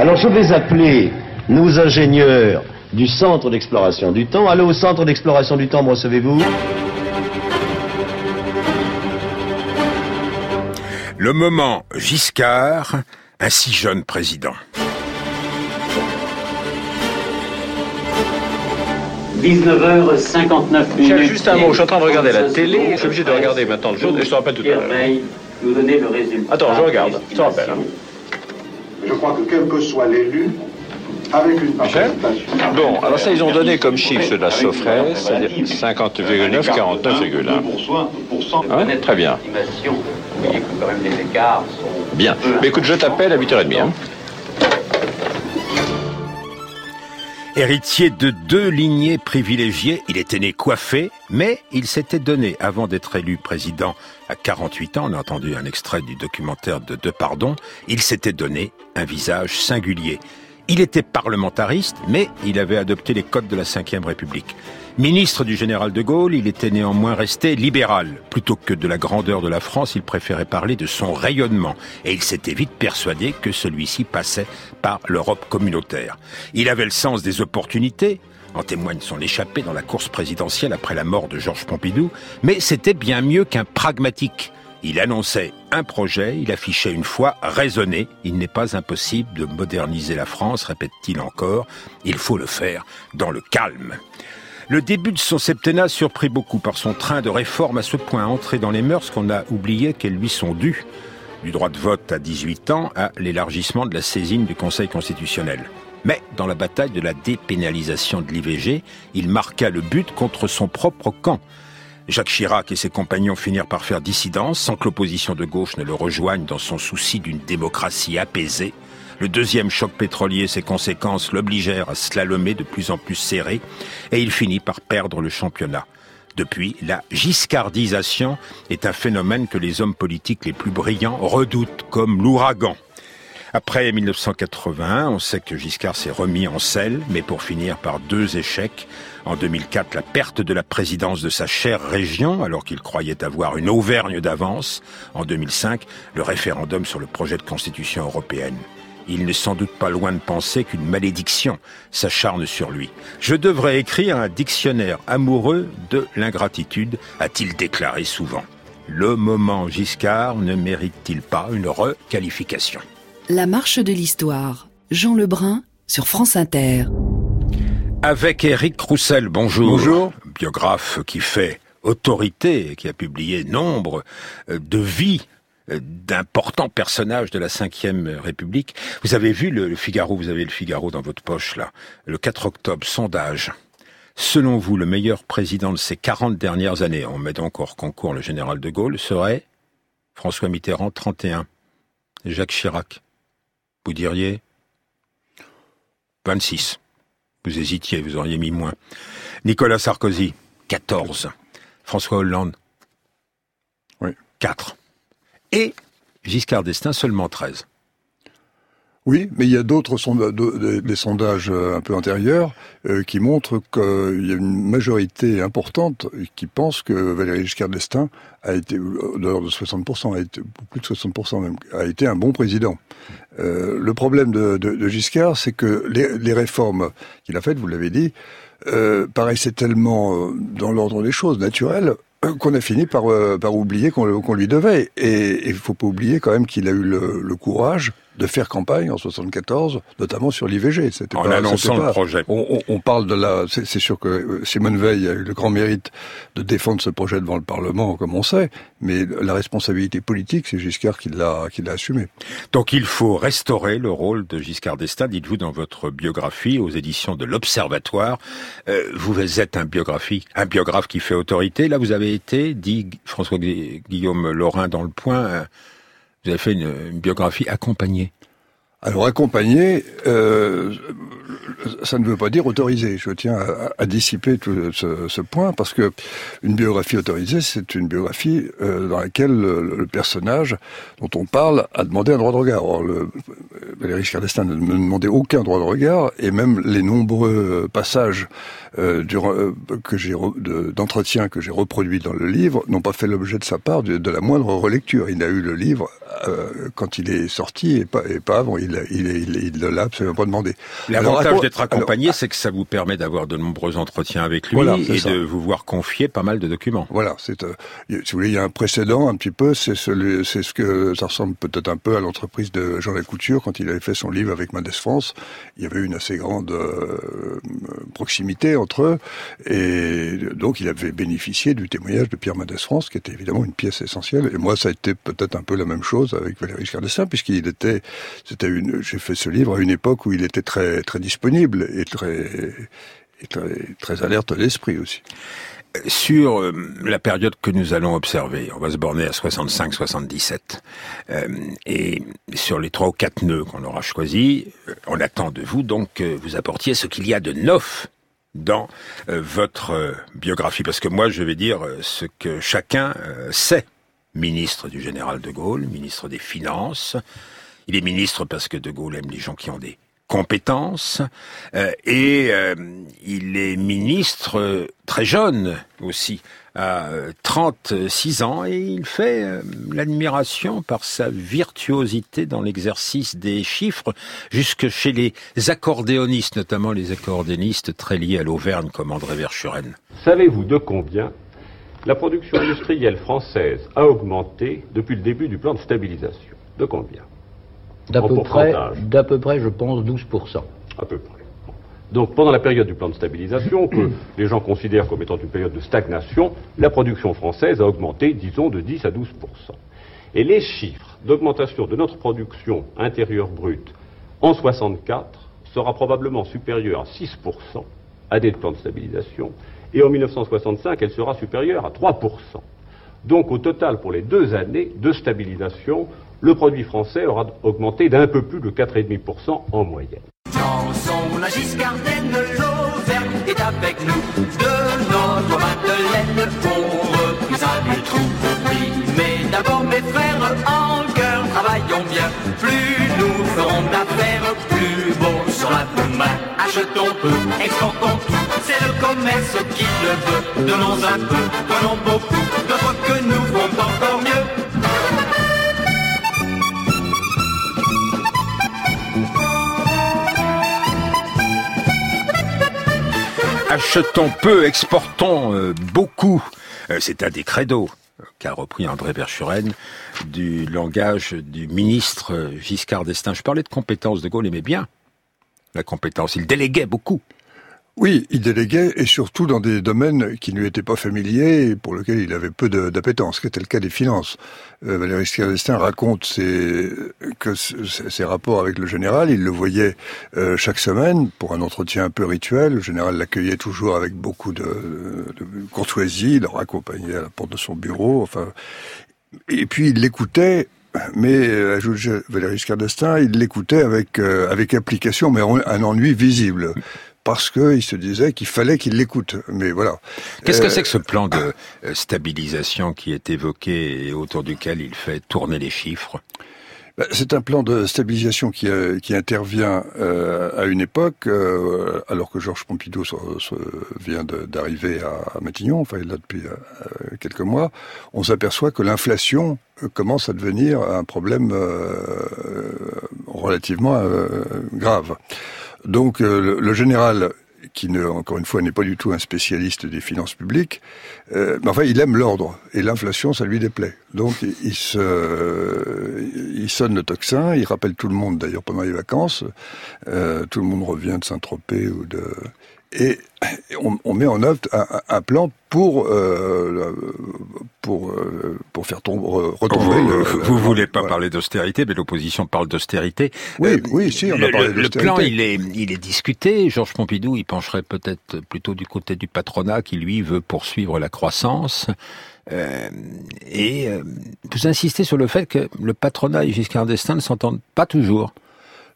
Alors je vais appeler nos ingénieurs du centre d'exploration du temps. Allô au centre d'exploration du temps, me recevez-vous? Le moment Giscard, un si jeune président. 19h59 minutes. juste un mot, je suis en train de regarder la télé, je suis obligé de regarder maintenant le jour, et je te rappelle tout à l'heure. Attends, je regarde, je te rappelle. hein. Je crois que quel que soit l'élu, avec une Michel participation. Bon, alors ça, ils ont donné comme chiffre ceux de la Sofres, c'est-à-dire 50,9, 49,1. Hein Très bien. Bien. Mais écoute, je t'appelle à 8h30. Hein. Héritier de deux lignées privilégiées, il était né coiffé, mais il s'était donné, avant d'être élu président à 48 ans, on a entendu un extrait du documentaire de Pardon, il s'était donné un visage singulier. Il était parlementariste, mais il avait adopté les codes de la Ve République. Ministre du général de Gaulle, il était néanmoins resté libéral. Plutôt que de la grandeur de la France, il préférait parler de son rayonnement. Et il s'était vite persuadé que celui-ci passait par l'Europe communautaire. Il avait le sens des opportunités, en témoigne son échappée dans la course présidentielle après la mort de Georges Pompidou, mais c'était bien mieux qu'un pragmatique. Il annonçait un projet, il affichait une foi raisonnée. Il n'est pas impossible de moderniser la France, répète-t-il encore. Il faut le faire dans le calme. Le début de son septennat surprit beaucoup par son train de réforme à ce point entré dans les mœurs qu'on a oublié qu'elles lui sont dues. Du droit de vote à 18 ans à l'élargissement de la saisine du Conseil constitutionnel. Mais dans la bataille de la dépénalisation de l'IVG, il marqua le but contre son propre camp. Jacques Chirac et ses compagnons finirent par faire dissidence sans que l'opposition de gauche ne le rejoigne dans son souci d'une démocratie apaisée. Le deuxième choc pétrolier, ses conséquences l'obligèrent à slalomer de plus en plus serré et il finit par perdre le championnat. Depuis, la giscardisation est un phénomène que les hommes politiques les plus brillants redoutent comme l'ouragan. Après 1981, on sait que Giscard s'est remis en selle, mais pour finir par deux échecs. En 2004, la perte de la présidence de sa chère région, alors qu'il croyait avoir une Auvergne d'avance. En 2005, le référendum sur le projet de constitution européenne. Il n'est sans doute pas loin de penser qu'une malédiction s'acharne sur lui. Je devrais écrire un dictionnaire amoureux de l'ingratitude, a-t-il déclaré souvent. Le moment Giscard ne mérite-t-il pas une requalification? La marche de l'histoire. Jean Lebrun sur France Inter. Avec Éric Roussel, bonjour. Bonjour. Biographe qui fait autorité et qui a publié nombre de vies d'importants personnages de la Ve République. Vous avez vu le, le, Figaro, vous avez le Figaro dans votre poche là, le 4 octobre, sondage. Selon vous, le meilleur président de ces 40 dernières années, on met donc hors concours le général de Gaulle, serait François Mitterrand, 31. Jacques Chirac, vous diriez 26. Vous hésitiez, vous auriez mis moins. Nicolas Sarkozy, 14. François Hollande, oui. 4 et Giscard d'Estaing seulement 13. Oui, mais il y a d'autres sondages, euh, un peu antérieurs euh, qui montrent qu'il y a une majorité importante qui pense que Valéry Giscard d'Estaing a été, de l'ordre de 60%, a été, plus de 60% même, a été un bon président. Euh, le problème de, de, de Giscard, c'est que les, réformes qu'il a faites, vous l'avez dit, euh, paraissaient tellement euh, dans l'ordre des choses, naturelles, qu'on a fini par, euh, par oublier qu'on qu lui devait. Et il faut pas oublier quand même qu'il a eu le, le, courage de faire campagne en 74, notamment sur l'IVG. En pas, annonçant pas, le projet. On, on, on, parle de la... C'est sûr que Simone Veil a eu le grand mérite de défendre ce projet devant le Parlement, comme on sait, mais la responsabilité politique, c'est Giscard qui l'a qui l'a assumé. Donc il faut restaurer le rôle de Giscard d'Estaing, dites-vous dans votre biographie aux éditions de l'Observatoire. Euh, vous êtes un biographie, un biographe qui fait autorité. Là, vous avez été, dit François Guillaume Laurin dans le Point, euh, vous avez fait une, biographie accompagnée. Alors accompagné, euh, ça ne veut pas dire autorisé. Je tiens à, dissiper tout ce, ce, point parce que une biographie autorisée, c'est une biographie euh, dans laquelle le, personnage dont on parle a demandé un droit de regard. Or, le, Valéry Giscard ne demandait aucun droit de regard et même les nombreux passages euh, durant, euh, que j'ai d'entretien que j'ai reproduits dans le livre n'ont pas fait l'objet de sa part de, la moindre relecture. Il a eu le livre euh, quand il est sorti et pas, et pas avant. Il, il, l'a absolument pas demandé. L'avantage d'être accompagné, c'est que ça vous permet d'avoir de nombreux entretiens avec lui et de vous voir confier pas mal de documents. Voilà, c'est euh, si vous voulez, il y a un précédent un petit peu, c'est c'est ce que ça ressemble peut-être un peu à l'entreprise de Jean Lacouture quand il avait fait son livre avec Mendes France. Il y avait une assez grande euh, proximité entre eux et donc il avait bénéficié du témoignage de Pierre Mendes France, qui était évidemment une pièce essentielle. Et moi, ça a été peut-être un peu la même chose avec Valéry Giscard d'Estaing, puisqu'il était, c'était une, j'ai fait ce livre à une époque où il était très très disponible et très très, alerte d'esprit aussi. Sur euh, la période que nous allons observer, on va se borner à 65-77, euh, et sur les trois ou quatre nœuds qu'on aura choisis, euh, on attend de vous donc que vous apportiez ce qu'il y a de neuf dans votre biographie, parce que moi je vais dire ce que chacun sait. Ministre du général de Gaulle, ministre des Finances, il est ministre parce que de Gaulle aime les gens qui ont des compétences euh, et euh, il est ministre euh, très jeune aussi, à 36 ans, et il fait l'admiration par sa virtuosité dans l'exercice des chiffres, jusque chez les accordéonistes, notamment les accordéonistes très liés à l'Auvergne comme André Verschuren. Savez-vous de combien la production industrielle française a augmenté depuis le début du plan de stabilisation? De combien? D'à peu, près, d'à peu près, je pense, 12%. À peu près. Donc pendant la période du plan de stabilisation, que les gens considèrent comme étant une période de stagnation, la production française a augmenté, disons, de 10 à 12%. Et les chiffres d'augmentation de notre production intérieure brute en 64 sera probablement supérieur à 6% à des plans de stabilisation, et en 1965, elle sera supérieure à 3%. Donc au total, pour les deux années de stabilisation, le produit français aura augmenté d'un peu plus de 4,5% en moyenne. Chanson la Giscardaine, l'Auvergne est avec nous. De notre Madeleine, on ça du trou. Mais d'abord, mes frères, en cœur, travaillons bien. Plus nous ferons d'affaires, plus beau sur la main. Achetons peu, exportons tout, c'est le commerce qui le veut. Donnons un peu, donnons beaucoup, d'autres que nous font encore mieux. Achetons peu, exportons euh, beaucoup. Euh, c'est un des credos qu'a repris André Verschuren du langage du ministre Giscard d'Estaing. Je parlais de compétences, de Gaulle aimait bien la compétence. Il déléguait beaucoup. Oui, il déléguait et surtout dans des domaines qui ne lui étaient pas familiers et pour lesquels il avait peu d'appétence, qui était le cas des finances. Euh, Valéry Giscard raconte ses, que ses rapports avec le général, il le voyait euh, chaque semaine pour un entretien un peu rituel. Le général l'accueillait toujours avec beaucoup de, courtoisie, il le raccompagnait à la porte de son bureau. Enfin, et puis il l'écoutait mais euh, ajoute Valéry Giscard d'Estaing, il l'écoutait avec avec application, mais un ennui visible parce qu'il se disait qu'il fallait qu'il l'écoute. Mais voilà. Qu'est-ce que euh, c'est que ce plan de euh, stabilisation qui est évoqué et autour duquel il fait tourner les chiffres? Bah, c'est un plan de stabilisation qui, euh, qui intervient à une époque, alors que Georges Pompidou vient d'arriver à, Matignon, enfin il est là depuis quelques mois, on s'aperçoit que l'inflation commence à devenir un problème relativement grave. Donc euh, le, général qui ne, encore une fois n'est pas du tout un spécialiste des finances publiques, euh, mais enfin il aime l'ordre et l'inflation ça lui déplaît. Donc il, se, il sonne le tocsin, il rappelle tout le monde d'ailleurs pendant les vacances, euh, tout le monde revient de Saint-Tropez ou de et on, met en œuvre un, plan pour euh, pour euh, pour faire tomber retomber. Vous, le, vous voulez pas parler d'austérité, mais l'opposition parle d'austérité. Oui, euh, oui, si, on a parlé d'austérité. Le plan, il est il est discuté. Georges Pompidou, il pencherait peut-être plutôt du côté du patronat, qui lui veut poursuivre la croissance. et vous insistez sur le fait que le patronat et Giscard d'Estaing ne s'entendent pas toujours.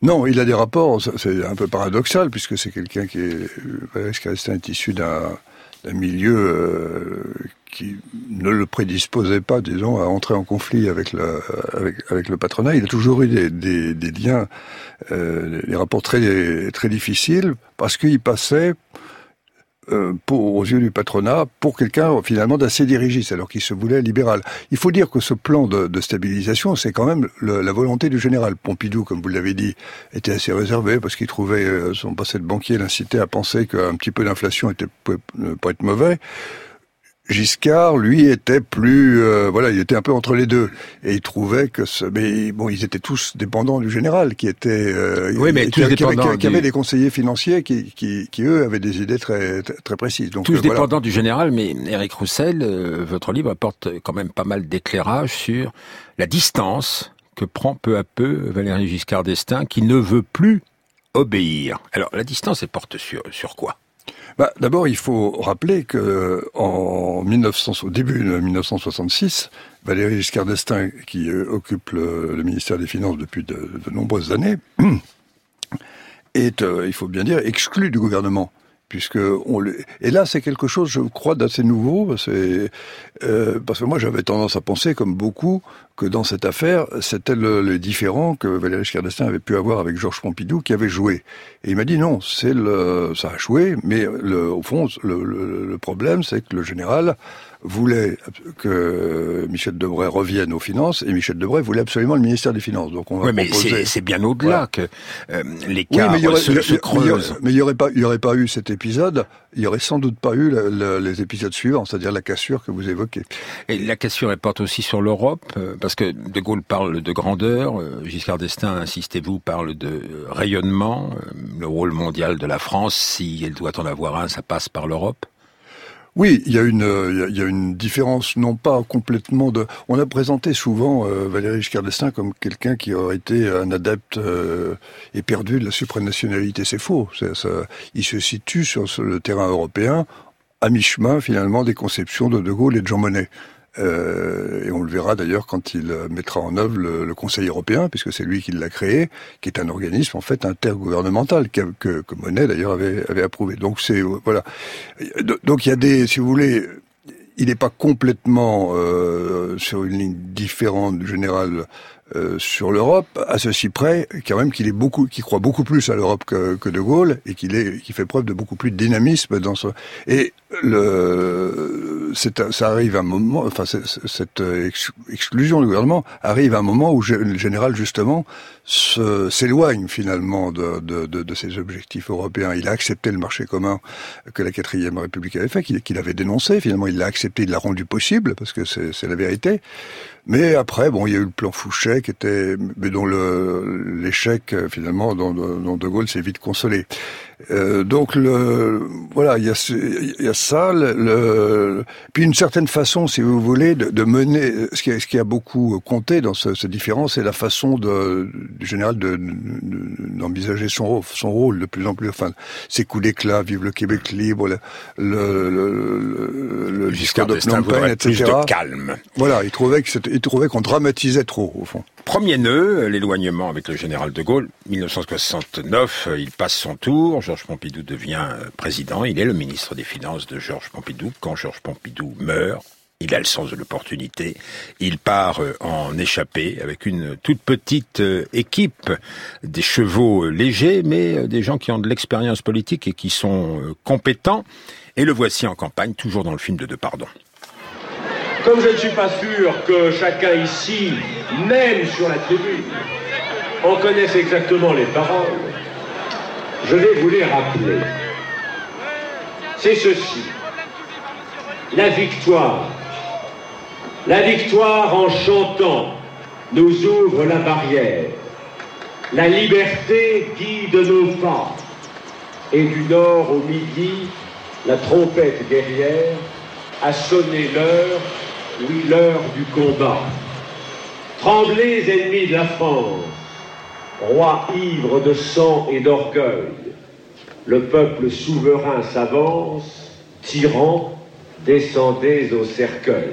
Non, il a des rapports, c'est un peu paradoxal, puisque c'est quelqu'un qui est, Valéry est issu d'un milieu euh, qui ne le prédisposait pas, disons, à entrer en conflit avec le, patronat. Il a toujours eu des liens, euh, des rapports très, très difficiles, parce qu'il passait euh, pour, aux yeux du patronat pour quelqu'un finalement d'assez dirigiste, alors qu'il se voulait libéral. Il faut dire que ce plan de, de stabilisation, c'est quand même la volonté du général. Pompidou, comme vous l'avez dit, était assez réservé parce qu'il trouvait euh, son passé de banquier l'incitait à penser qu'un petit peu d'inflation était peut pas être mauvais. Giscard, lui, était plus, euh, voilà, il était un peu entre les deux, et il trouvait que, ce, mais bon, ils étaient tous dépendants du général, qui était, euh, oui, mais qui, tous qui, avait, des conseillers financiers qui, qui, qui, eux, avaient des idées très, très précises. Donc, tous euh, dépendants du général, mais Eric Roussel, votre livre apporte quand même pas mal d'éclairage sur la distance que prend peu à peu Valéry Giscard d'Estaing, qui ne veut plus obéir. Alors, la distance, elle porte sur, sur quoi? Bah, D'abord, il faut rappeler que en 1900, au début de 1966, Valéry Giscard d'Estaing, qui euh, occupe le, ministère des Finances depuis de, nombreuses années, est, euh, il faut bien dire, exclu du gouvernement puisque on le... et là c'est quelque chose je crois d'assez nouveau c'est euh, parce que moi j'avais tendance à penser comme beaucoup que dans cette affaire c'était le, le, différent que Valéry Giscard avait pu avoir avec Georges Pompidou qui avait joué. Et il m'a dit non c'est le ça a joué mais le, au fond le, le problème c'est que le général voulait que Michel Debray revienne aux finances et Michel Debray voulait absolument le ministère des Finances. Donc on va oui, mais c'est bien au-delà que euh, l'écart oui, se, se, creuse. Mais il n'y aurait pas, il y aurait pas eu cet épisode. Il y aurait sans doute pas eu les épisodes suivants, c'est-à-dire la cassure que vous évoquez. Et la cassure, elle porte aussi sur l'Europe, euh, parce que De Gaulle parle de grandeur, euh, Giscard d'Estaing, insistez-vous, parle de rayonnement, le rôle mondial de la France, si elle doit en avoir un, ça passe par l'Europe. Oui, il y a une il y a une différence non pas complètement de. On a présenté souvent euh, Valéry Giscard d'Estaing comme quelqu'un qui aurait été un adepte euh, éperdu de la supranationalité. C'est faux. Il se situe sur le terrain européen à mi-chemin finalement des conceptions de De Gaulle et de Jean Monnet. Euh, et on le verra d'ailleurs quand il mettra en œuvre le, le Conseil européen, puisque c'est lui qui l'a créé, qui est un organisme en fait intergouvernemental que, que, que Monet d'ailleurs avait, avait approuvé. Donc c'est voilà. Donc il y a des, si vous voulez, il n'est pas complètement euh, sur une ligne différente du général euh, sur l'Europe, à ceci près, quand même qu'il est beaucoup, qu'il croit beaucoup plus à l'Europe que, que, De Gaulle et qu'il est, qui fait preuve de beaucoup plus de dynamisme dans ce. Et le, ça arrive un moment, enfin cette exclusion du gouvernement arrive à un moment où le général justement s'éloigne finalement de, de, de, de, ses objectifs européens. Il a accepté le marché commun que la quatrième République avait fait, qu'il avait dénoncé. Finalement, il l'a accepté, il l'a rendu possible parce que c'est la vérité. Mais après, bon, il y a eu le plan Fouché qui était, mais dont l'échec finalement, dont, dont, De Gaulle s'est vite consolé. Euh, donc le voilà, il y a, il y a ça, le, puis une certaine façon, si vous voulez, de, de mener ce qui, a, ce qui a beaucoup compté dans ce, cette différence, c'est la façon de, du général d'envisager son, son rôle de plus en plus. Enfin, ses coups d'éclat, vive le Québec libre, le, le, le, le de Penh, etc. Plus de calme. Voilà, il trouvait que il trouvait qu'on dramatisait trop au fond. Premier nœud, l'éloignement avec le général de Gaulle. 1969, il passe son tour. Georges Pompidou devient président. Il est le ministre des Finances de Georges Pompidou. Quand Georges Pompidou meurt, il a le sens de l'opportunité. Il part euh, en échappée avec une toute petite euh, équipe, des chevaux légers, mais euh, des gens qui ont de l'expérience politique et qui sont compétents. Et le voici en campagne, toujours dans le film de Depardon. Comme je ne suis pas sûr que chacun ici, même sur la tribune, en connaisse exactement les paroles, je vais vous les rappeler. C'est ceci. La victoire. La victoire en chantant nous ouvre la barrière. La liberté guide nos pas. Et du nord au midi, la trompette guerrière a sonné l'heure oui, l'heure du combat. Tremblez, ennemis de la France, roi ivre de sang et d'orgueil. Le peuple souverain s'avance, tyran, descendez au cercueil.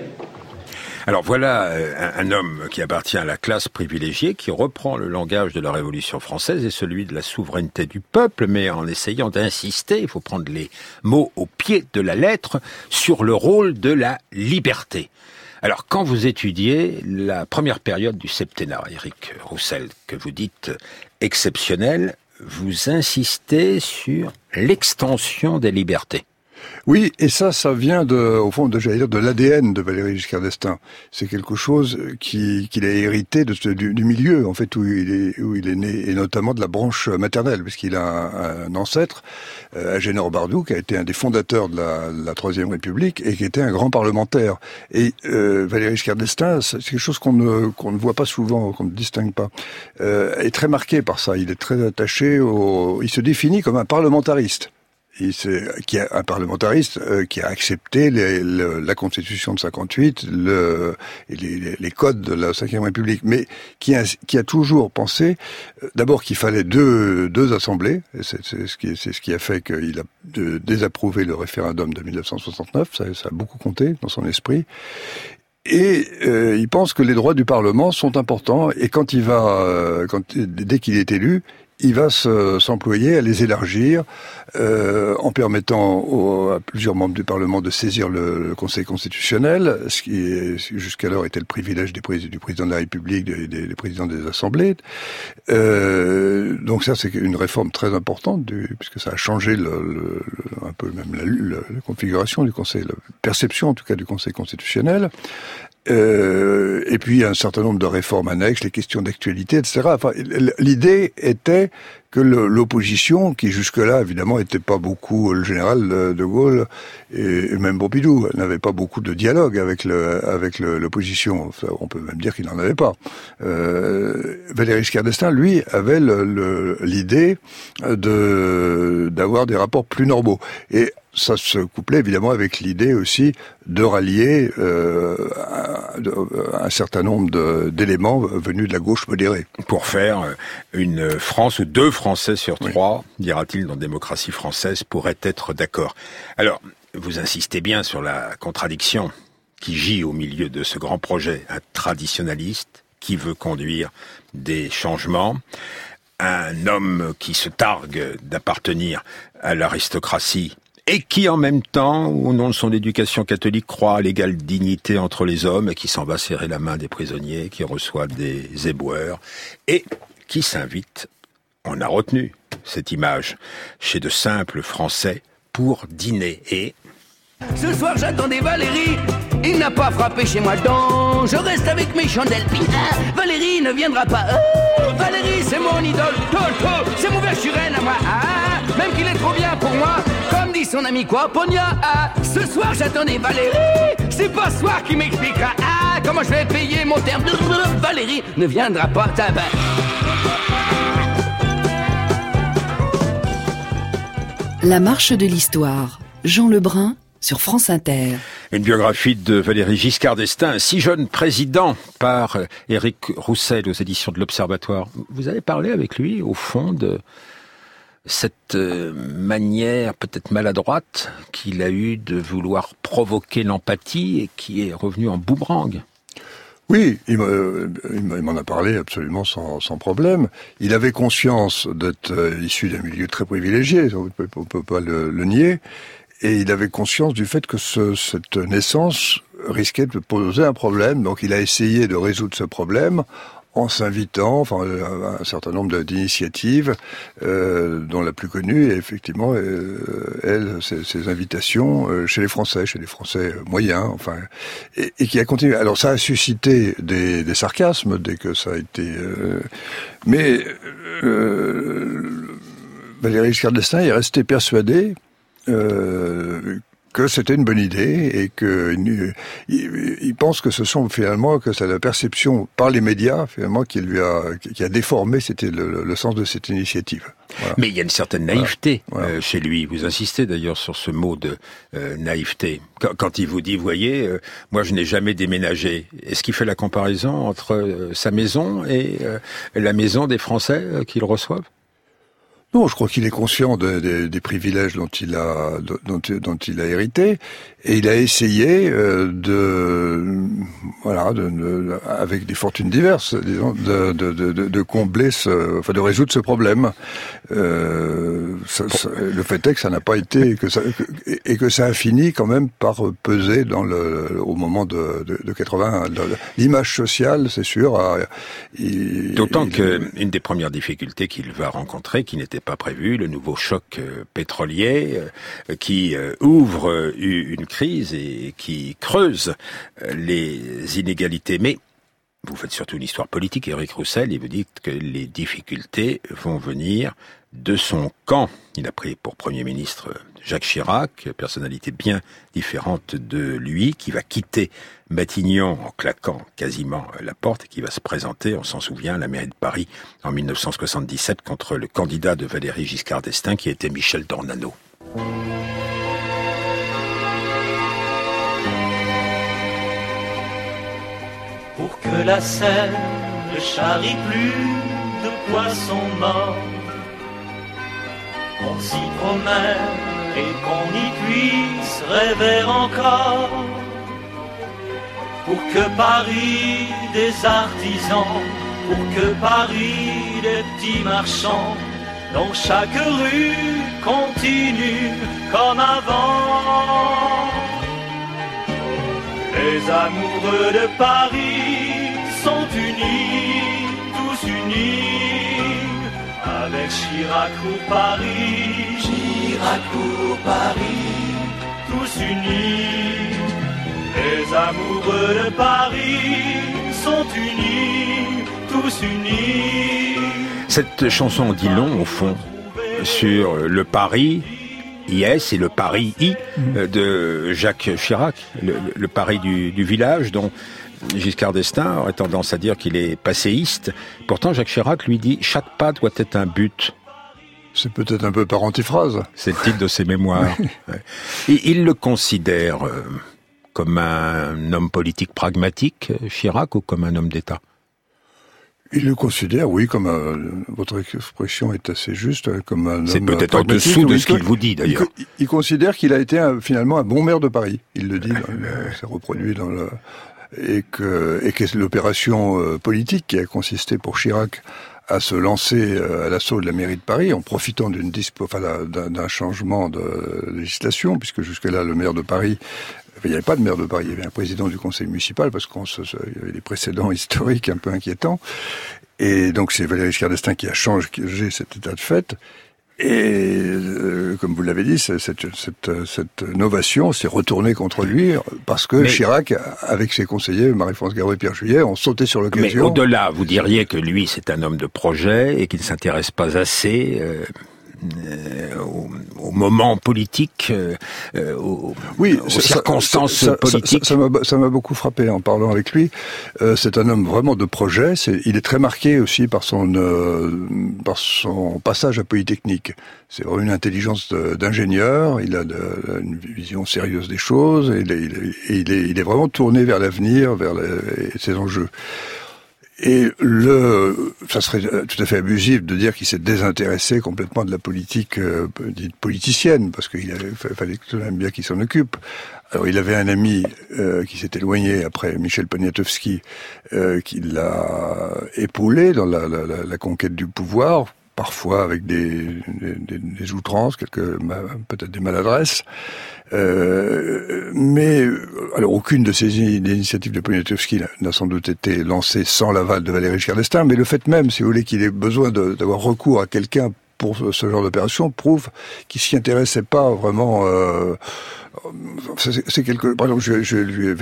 Alors voilà euh, un, homme qui appartient à la classe privilégiée, qui reprend le langage de la Révolution française et celui de la souveraineté du peuple, mais en essayant d'insister, il faut prendre les mots au pied de la lettre, sur le rôle de la liberté. Alors, quand vous étudiez la première période du septennat, Eric Roussel, que vous dites exceptionnelle, vous insistez sur l'extension des libertés. Oui, et ça, ça vient de, au fond, de, j'allais dire, de l'ADN de Valéry Giscard d'Estaing. C'est quelque chose qui, qu'il a hérité de, du, du, milieu, en fait, où il est, où il est né, et notamment de la branche maternelle, puisqu'il a un, un ancêtre, euh, Agénor Bardou, qui a été un des fondateurs de la, la Troisième République et qui était un grand parlementaire. Et euh, Valéry Giscard d'Estaing, c'est quelque chose qu'on ne, qu'on ne voit pas souvent, qu'on ne distingue pas, euh, est très marqué par ça. Il est très attaché au, il se définit comme un parlementariste qui a un parlementariste euh, qui a accepté les, la Constitution de 58, le, les, les, codes de la Ve République, mais qui a, qui a toujours pensé euh, d'abord qu'il fallait deux, deux assemblées. C'est ce qui, ce qui a fait qu'il a désapprouvé le référendum de 1969. Ça, ça a beaucoup compté dans son esprit. Et euh, il pense que les droits du Parlement sont importants. Et quand il va, quand, dès qu'il est élu, il va s'employer à les élargir euh, en permettant à plusieurs membres du Parlement de saisir le, Conseil constitutionnel, ce qui jusqu'alors était le privilège des, du président de la République, des, des, présidents des assemblées. Euh, donc ça, c'est une réforme très importante, du, puisque ça a changé le, un peu même la, la, configuration du Conseil, la perception en tout cas du Conseil constitutionnel. Euh, et puis un certain nombre de réformes annexes, les questions d'actualité, etc. Enfin, l'idée était que l'opposition, qui jusque-là évidemment n'était pas beaucoup le général de Gaulle et, même Pompidou, n'avait pas beaucoup de dialogue avec le avec l'opposition. on peut même dire qu'il n'en avait pas. Euh, Valéry Giscard d'Estaing, lui, avait l'idée de d'avoir des rapports plus normaux. Ça se couplait évidemment avec l'idée aussi de rallier euh, un, un, certain nombre d'éléments venus de la gauche modérée. Pour faire une France ou deux Français sur trois, dira-t-il dans Démocratie française, pourraient être d'accord. Alors, vous insistez bien sur la contradiction qui gît au milieu de ce grand projet, un traditionnaliste qui veut conduire des changements, un homme qui se targue d'appartenir à l'aristocratie et qui en même temps, au nom de son éducation catholique, croit à l'égale dignité entre les hommes et qui s'en va serrer la main des prisonniers, qui reçoit des éboueurs et qui s'invite, on a retenu cette image, chez de simples Français pour dîner et... Ce soir j'attendais Valérie, il n'a pas frappé chez moi donc je reste avec mes chandelles. Ah, Valérie ne viendra pas. Oh, Valérie c'est mon idole, c'est mon verchuren à moi. Ah, même qu'il est trop bien pour moi, dit son ami quoi, Ponia. Ah, ce soir j'attendais Valérie, c'est pas soir qui m'expliquera. Ah, comment je vais payer mon terme. Valérie ne viendra pas, tabac. La marche de l'histoire. Jean Lebrun sur France Inter. Une biographie de Valéry Giscard d'Estaing, si jeune président par Éric Roussel aux éditions de l'Observatoire. Vous avez parlé avec lui, au fond, de cette euh, manière peut-être maladroite qu'il a eue de vouloir provoquer l'empathie et qui est revenue en boomerang. Oui, il m'en a parlé absolument sans, problème. Il avait conscience d'être euh, issu d'un milieu très privilégié, on ne peut, pas le, nier, et il avait conscience du fait que cette naissance risquait de poser un problème, donc il a essayé de résoudre ce problème en s'invitant, enfin un certain nombre d'initiatives, euh, dont la plus connue est effectivement euh, elle, ces, invitations euh, chez les Français, chez les Français moyens, enfin, et, qui a continué. Alors ça a suscité des, sarcasmes dès que ça a été, euh, mais Valéry Giscard d'Estaing est resté persuadé euh, que c'était une bonne idée et que il, pense que ce sont finalement que c'est la perception par les médias finalement qui lui a qui a déformé c'était le, sens de cette initiative. Mais il y a une certaine naïveté euh, chez lui. Vous insistez d'ailleurs sur ce mot de euh, naïveté quand, il vous dit, voyez, euh, moi je n'ai jamais déménagé. Est-ce qu'il fait la comparaison entre sa maison et la maison des Français qu'il reçoivent non, je crois qu'il est conscient des privilèges dont il a dont, dont, il a hérité et il a essayé euh, de voilà de, avec des fortunes diverses, disons, de, de, de, combler ce, enfin de résoudre ce problème. Euh, le fait est que ça n'a pas été que ça et que ça a fini quand même par peser dans le au moment de, de, 80 l'image sociale, c'est sûr. D'autant qu'une des premières difficultés qu'il va rencontrer, qui n'était pas prévu, le nouveau choc euh, pétrolier euh, qui euh, ouvre une crise et qui creuse les inégalités. Mais vous faites surtout une histoire politique, Éric Roussel, et vous dites que les difficultés vont venir de son camp. Il a pris pour Premier ministre Jacques Chirac, personnalité bien différente de lui, qui va quitter Matignon en claquant quasiment la porte et qui va se présenter, on s'en souvient, à la mairie de Paris en 1977 contre le candidat de Valéry Giscard d'Estaing qui était Michel Dornano. Pour que la Seine ne charrie plus de poissons morts, on s'y promène et qu'on y puisse rêver encore. Pour que Paris des artisans, pour que Paris des petits marchands, dans chaque rue continue comme avant. Les amoureux de Paris sont unis, tous unis, avec Chirac ou Paris pour Paris, tous unis. Les amoureux de Paris sont unis, tous unis. Cette chanson dit long, au fond, sur le Paris, IS et le Paris I mhm. de Jacques Chirac, le, Paris du, du, village dont Giscard d'Estaing aurait tendance à dire qu'il est passéiste. Pourtant, Jacques Chirac lui dit chaque pas doit être un but. C'est peut-être un peu par antiphrase. C'est le titre de ses mémoires. Il le considère euh, comme un homme politique pragmatique, Chirac, ou comme un homme d'État? Il le considère, oui, comme un, votre expression est assez juste, hein, comme un C'est peut-être en dessous de ce qu'il vous dit d'ailleurs. Il, considère qu'il a été finalement un bon maire de Paris. Il le dit, c'est reproduit dans le et que et que l'opération euh, politique qui a consisté pour Chirac à se lancer euh, à l'assaut de la mairie de Paris en profitant d'une enfin, d'un changement de législation, puisque jusque-là, le maire de Paris il n'y avait pas de maire de Paris, il y avait un président du conseil municipal parce qu'il y avait des précédents historiques un peu inquiétants. Et donc c'est Valéry Giscard qui a changé cet état de fait. Et euh, comme vous l'avez dit, cette, cette, cette, novation s'est retournée contre lui parce que Chirac, avec ses conseillers, Marie-France Garot et Pierre Juillet, ont sauté sur l'occasion. Mais au-delà, vous diriez que lui, c'est un homme de projet et qu'il ne s'intéresse pas assez euh, euh, au, moment politique, euh, euh, aux, oui, aux circonstances politiques. Ça m'a beaucoup frappé en parlant avec lui. c'est un homme vraiment de projet. il est très marqué aussi par son par son passage à Polytechnique. C'est vraiment une intelligence d'ingénieur. Il a de, une vision sérieuse des choses et il est, il est, il est vraiment tourné vers l'avenir, vers les, ses enjeux. Et le, ça serait tout à fait abusif de dire qu'il s'est désintéressé complètement de la politique euh, dite politicienne, parce qu'il fallait tout même bien qu'il s'en occupe. Alors il avait un ami euh, qui s'est éloigné après Michel Poniatowski, euh, qui l'a épaulé dans la, la, la, conquête du pouvoir, parfois avec des, outrances, quelques peut-être des maladresses. Euh, mais alors aucune de ces initiatives de Poniatowski n'a sans doute été lancée sans l'aval de Valéry Giscard d'Estaing, mais le fait même, si vous voulez, qu'il ait besoin d'avoir recours à quelqu'un pour ce genre d'opération prouve qu'il s'y intéressait pas vraiment. Euh, c'est quelque. Par exemple, je, lui ai,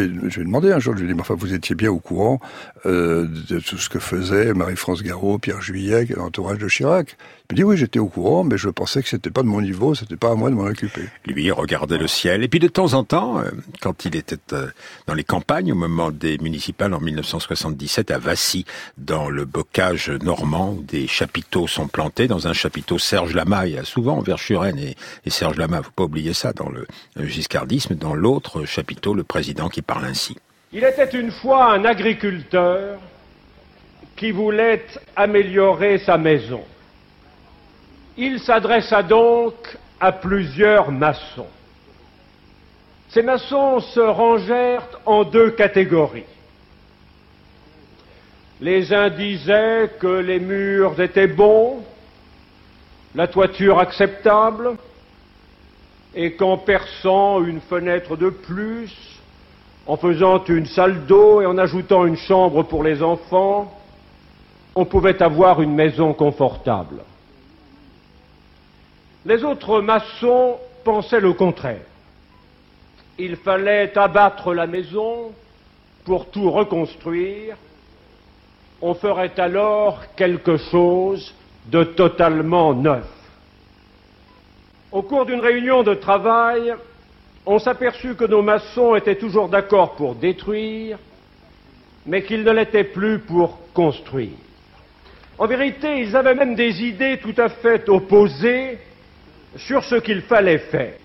demandé un jour, je lui ai dit, enfin, vous étiez bien au courant euh, de tout ce que faisait Marie-France Garot, Pierre Juillet, l'entourage de Chirac? Il me dit oui, j'étais au courant, mais je pensais que c'était pas de mon niveau, c'était pas à moi de m'en occuper. Lui regardait le ciel, et puis de temps en temps, euh, quand il était euh, dans les campagnes, au moment des municipales en 1977 à Vassy, dans le bocage normand, où des chapiteaux sont plantés, dans un chapiteau Serge Lama, il y a souvent vers Churen et, et Serge Lama, faut pas oublier ça, dans le giscardisme, dans l'autre chapiteau, le président qui parle ainsi. Il était une fois un agriculteur qui voulait améliorer sa maison. Il s'adressa donc à plusieurs maçons. Ces maçons se rangèrent en deux catégories. Les uns disaient que les murs étaient bons, la toiture acceptable, et qu'en perçant une fenêtre de plus, en faisant une salle d'eau et en ajoutant une chambre pour les enfants, on pouvait avoir une maison confortable. Les autres maçons pensaient le contraire. Il fallait abattre la maison pour tout reconstruire. On ferait alors quelque chose de totalement neuf. Au cours d'une réunion de travail, on s'aperçut que nos maçons étaient toujours d'accord pour détruire, mais qu'ils ne l'étaient plus pour construire. En vérité, ils avaient même des idées tout à fait opposées sur ce qu'il fallait faire.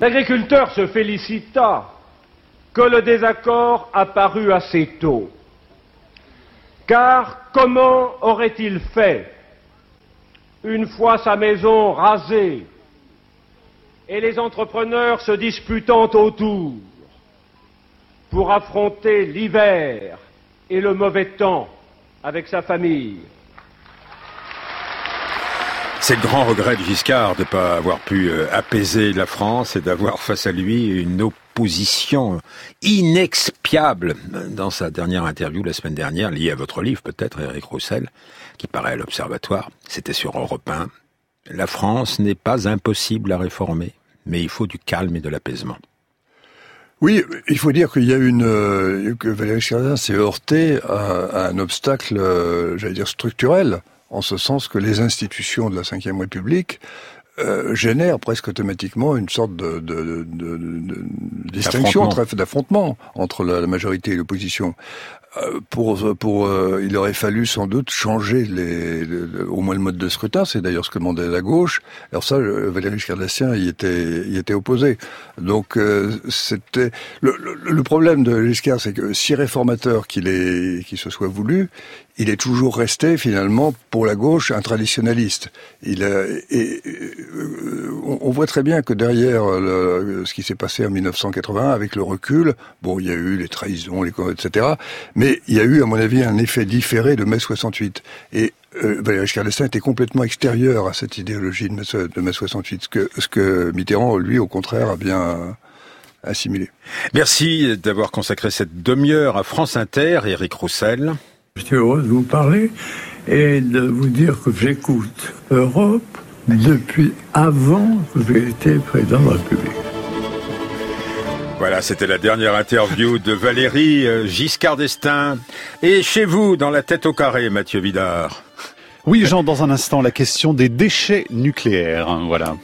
L'agriculteur se félicita que le désaccord apparut assez tôt. Car comment aurait-il fait, une fois sa maison rasée et les entrepreneurs se disputant autour, pour affronter l'hiver et le mauvais temps avec sa famille? C'est le grand regret de Giscard de ne pas avoir pu euh, apaiser la France et d'avoir face à lui une opposition inexpiable. Dans sa dernière interview la semaine dernière, liée à votre livre peut-être, Eric Roussel, qui paraît à l'Observatoire, c'était sur Europe 1. La France n'est pas impossible à réformer, mais il faut du calme et de l'apaisement. Oui, il faut dire qu'il y a une euh, que Valéry Giscard s'est heurté à, un obstacle, euh, j'allais dire structurel, en ce sens que les institutions de la Ve République euh, génèrent presque automatiquement une sorte de, de, de, de distinction, d'affrontement entre la, majorité et l'opposition. Euh, pour, pour, euh, il aurait fallu sans doute changer les, au moins le mode de scrutin. C'est d'ailleurs ce que demandait la gauche. Alors ça, Valéry Giscard y était, y était opposé. Donc euh, c'était le, le, problème de Giscard, c'est que si réformateur qu'il est, qu'il se soit voulu, il est toujours resté finalement pour la gauche un traditionnaliste. Et, on voit très bien que derrière ce qui s'est passé en 1981, avec le recul, bon, il y a eu les trahisons, etc. Mais il y a eu, à mon avis, un effet différé de mai 68. Et euh, Valéry Giscard d'Estaing était complètement extérieur à cette idéologie de mai, de mai 68, ce que, ce que Mitterrand, lui, au contraire, a bien assimilé. Merci d'avoir consacré cette demi-heure à France Inter, Éric Roussel. Je suis heureux de vous parler et de vous dire que j'écoute Europe depuis avant que j'ai été président de la République. Voilà, c'était la dernière interview de Valérie euh, Giscard d'Estaing. Et chez vous, dans la tête au carré, Mathieu Vidard. Oui, Jean, dans un instant, la question des déchets nucléaires. Hein, voilà.